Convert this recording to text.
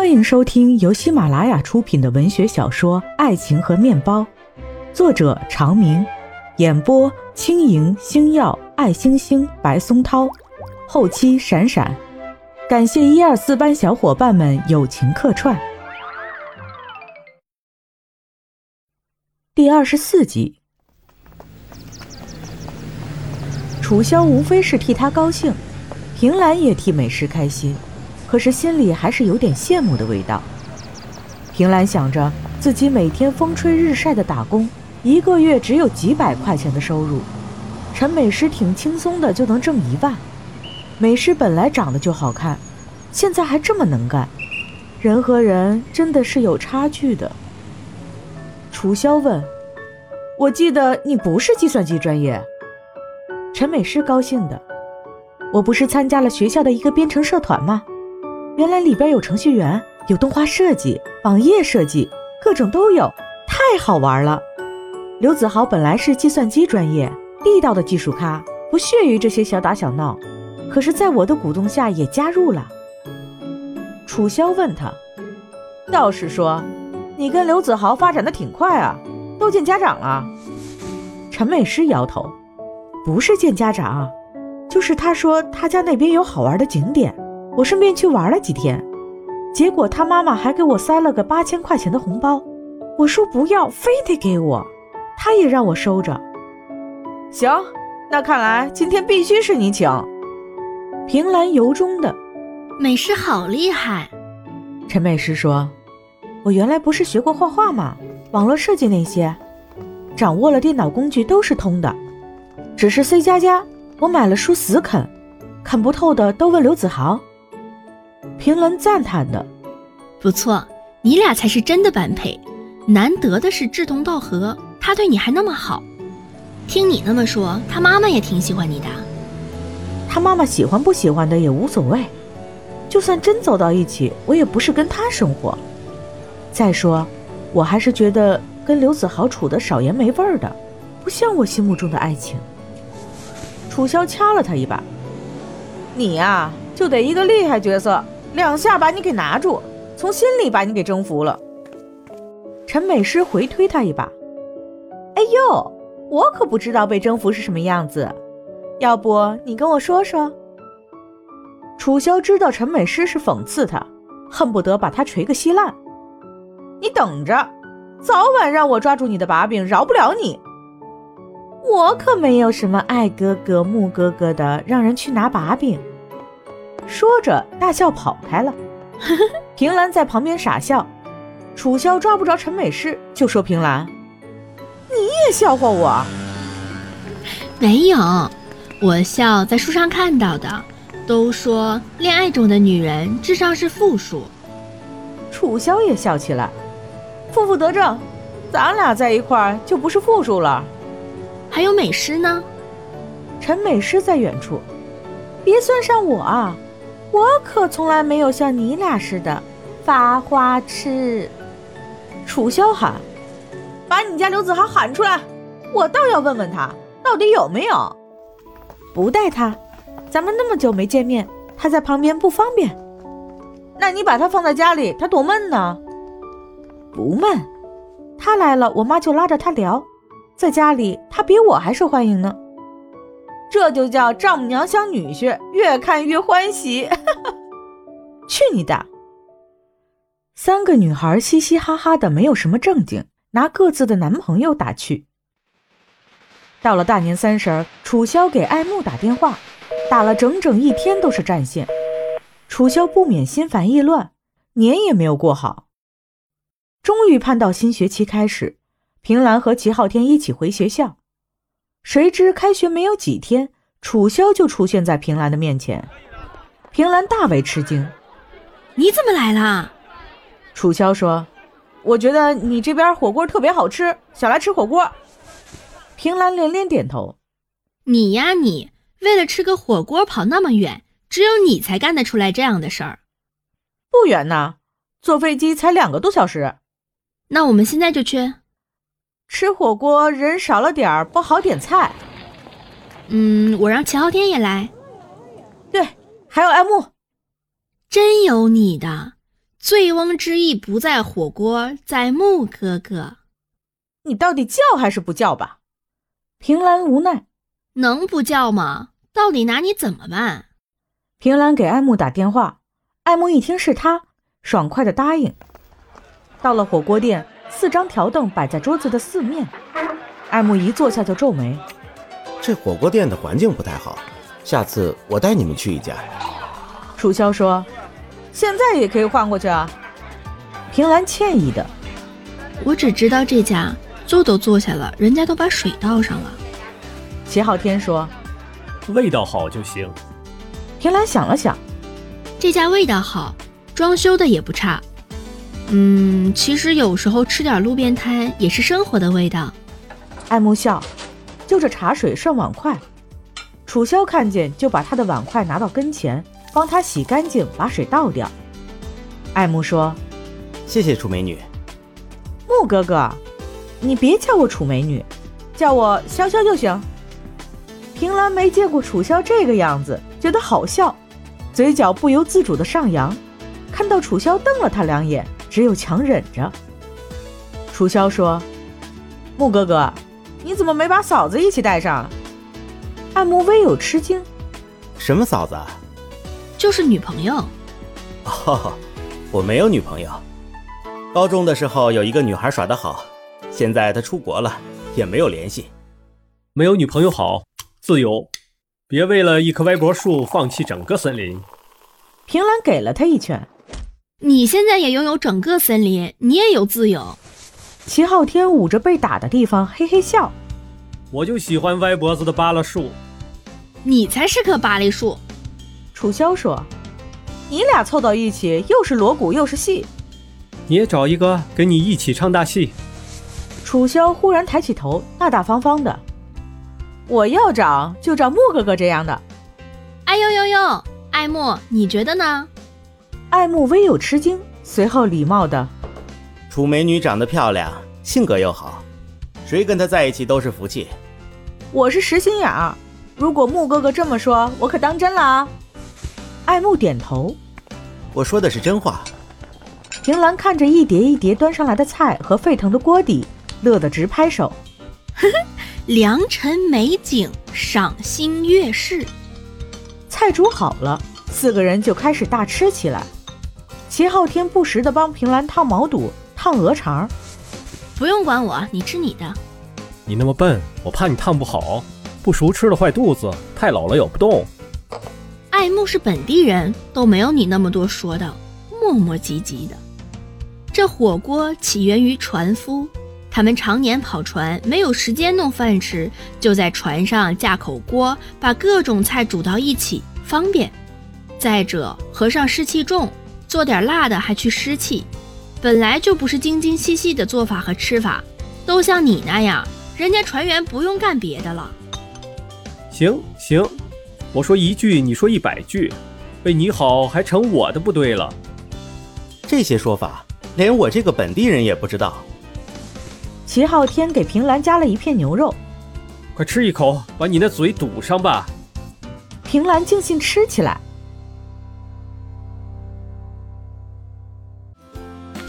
欢迎收听由喜马拉雅出品的文学小说《爱情和面包》，作者长明，演播轻盈、星耀、爱星星、白松涛，后期闪闪，感谢一二四班小伙伴们友情客串。第二十四集，楚萧无非是替他高兴，平兰也替美诗开心。可是心里还是有点羡慕的味道。平兰想着自己每天风吹日晒的打工，一个月只有几百块钱的收入。陈美诗挺轻松的就能挣一万。美诗本来长得就好看，现在还这么能干。人和人真的是有差距的。楚萧问：“我记得你不是计算机专业？”陈美诗高兴的：“我不是参加了学校的一个编程社团吗？”原来里边有程序员，有动画设计、网页设计，各种都有，太好玩了。刘子豪本来是计算机专业，地道的技术咖，不屑于这些小打小闹，可是在我的鼓动下也加入了。楚萧问他，道士说：“你跟刘子豪发展的挺快啊，都见家长了。”陈美诗摇头，不是见家长，就是他说他家那边有好玩的景点。我顺便去玩了几天，结果他妈妈还给我塞了个八千块钱的红包，我说不要，非得给我，他也让我收着。行，那看来今天必须是你请。平兰由衷的，美诗好厉害。陈美诗说：“我原来不是学过画画吗？网络设计那些，掌握了电脑工具都是通的，只是 C 加加，我买了书死啃，啃不透的都问刘子豪。”平兰赞叹的：“不错，你俩才是真的般配，难得的是志同道合。他对你还那么好，听你那么说，他妈妈也挺喜欢你的。他妈妈喜欢不喜欢的也无所谓，就算真走到一起，我也不是跟他生活。再说，我还是觉得跟刘子豪处的少盐没味儿的，不像我心目中的爱情。”楚萧掐了他一把：“你呀，就得一个厉害角色。”两下把你给拿住，从心里把你给征服了。陈美诗回推他一把：“哎呦，我可不知道被征服是什么样子，要不你跟我说说。”楚萧知道陈美诗是讽刺他，恨不得把他锤个稀烂。你等着，早晚让我抓住你的把柄，饶不了你。我可没有什么爱哥哥、木哥哥的，让人去拿把柄。说着，大笑跑开了。平兰在旁边傻笑。楚萧抓不着陈美诗，就说：“平兰，你也笑话我？没有，我笑在书上看到的，都说恋爱中的女人智商是负数。”楚萧也笑起来，负负得正，咱俩在一块儿就不是负数了。还有美诗呢？陈美诗在远处，别算上我啊。我可从来没有像你俩似的发花痴。楚萧喊：“把你家刘子豪喊出来，我倒要问问他到底有没有。”不带他，咱们那么久没见面，他在旁边不方便。那你把他放在家里，他多闷呢。不闷，他来了，我妈就拉着他聊，在家里他比我还受欢迎呢。这就叫丈母娘相女婿，越看越欢喜。去你的！三个女孩嘻嘻哈哈的，没有什么正经，拿各自的男朋友打趣。到了大年三十儿，楚萧给爱慕打电话，打了整整一天都是占线。楚萧不免心烦意乱，年也没有过好。终于盼到新学期开始，平兰和齐昊天一起回学校。谁知开学没有几天，楚萧就出现在平兰的面前。平兰大为吃惊：“你怎么来了？”楚萧说：“我觉得你这边火锅特别好吃，想来吃火锅。”平兰连连点头：“你呀，你为了吃个火锅跑那么远，只有你才干得出来这样的事儿。不远呐，坐飞机才两个多小时。那我们现在就去。”吃火锅人少了点儿，不好点菜。嗯，我让齐昊天也来。对，还有爱慕。真有你的，醉翁之意不在火锅，在木哥哥。你到底叫还是不叫吧？平兰无奈，能不叫吗？到底拿你怎么办？平兰给爱慕打电话，爱慕一听是他，爽快的答应。到了火锅店，四张条凳摆在桌子的四面，艾慕一坐下就皱眉。这火锅店的环境不太好，下次我带你们去一家。楚萧说：“现在也可以换过去啊。”平兰歉意的：“我只知道这家，坐都坐下了，人家都把水倒上了。”齐昊天说：“味道好就行。”平兰想了想：“这家味道好，装修的也不差。嗯，其实有时候吃点路边摊也是生活的味道。”爱慕笑。就着茶水涮碗筷，楚萧看见就把他的碗筷拿到跟前，帮他洗干净，把水倒掉。爱慕说：“谢谢楚美女。”木哥哥，你别叫我楚美女，叫我潇潇就行。平兰没见过楚萧这个样子，觉得好笑，嘴角不由自主的上扬。看到楚萧瞪了他两眼，只有强忍着。楚萧说：“穆哥哥。”你怎么没把嫂子一起带上？暗木微有吃惊。什么嫂子？就是女朋友。哦，我没有女朋友。高中的时候有一个女孩耍得好，现在她出国了，也没有联系。没有女朋友好，自由。别为了一棵歪脖树放弃整个森林。平兰给了他一拳。你现在也拥有整个森林，你也有自由。齐昊天捂着被打的地方，嘿嘿笑。我就喜欢歪脖子的芭乐树。你才是棵芭蕾树。楚萧说：“你俩凑到一起，又是锣鼓又是戏。你也找一个跟你一起唱大戏。”楚萧忽然抬起头，大大方方的：“我要找就找木哥哥这样的。”哎呦呦呦，爱慕，你觉得呢？爱慕微有吃惊，随后礼貌的。楚美女长得漂亮，性格又好，谁跟她在一起都是福气。我是实心眼儿，如果穆哥哥这么说，我可当真了啊。爱慕点头，我说的是真话。平兰看着一碟一碟端上来的菜和沸腾的锅底，乐得直拍手。呵呵，良辰美景，赏心悦事。菜煮好了，四个人就开始大吃起来。齐昊天不时地帮平兰烫毛肚。烫鹅肠，不用管我，你吃你的。你那么笨，我怕你烫不好，不熟吃了坏肚子，太老了咬不动。爱慕是本地人，都没有你那么多说的，磨磨唧唧的。这火锅起源于船夫，他们常年跑船，没有时间弄饭吃，就在船上架口锅，把各种菜煮到一起，方便。再者，和尚湿气重，做点辣的还去湿气。本来就不是精精细细的做法和吃法，都像你那样，人家船员不用干别的了。行行，我说一句，你说一百句，为你好还成我的不对了。这些说法，连我这个本地人也不知道。齐昊天给平兰夹了一片牛肉，快吃一口，把你那嘴堵上吧。平兰尽兴吃起来。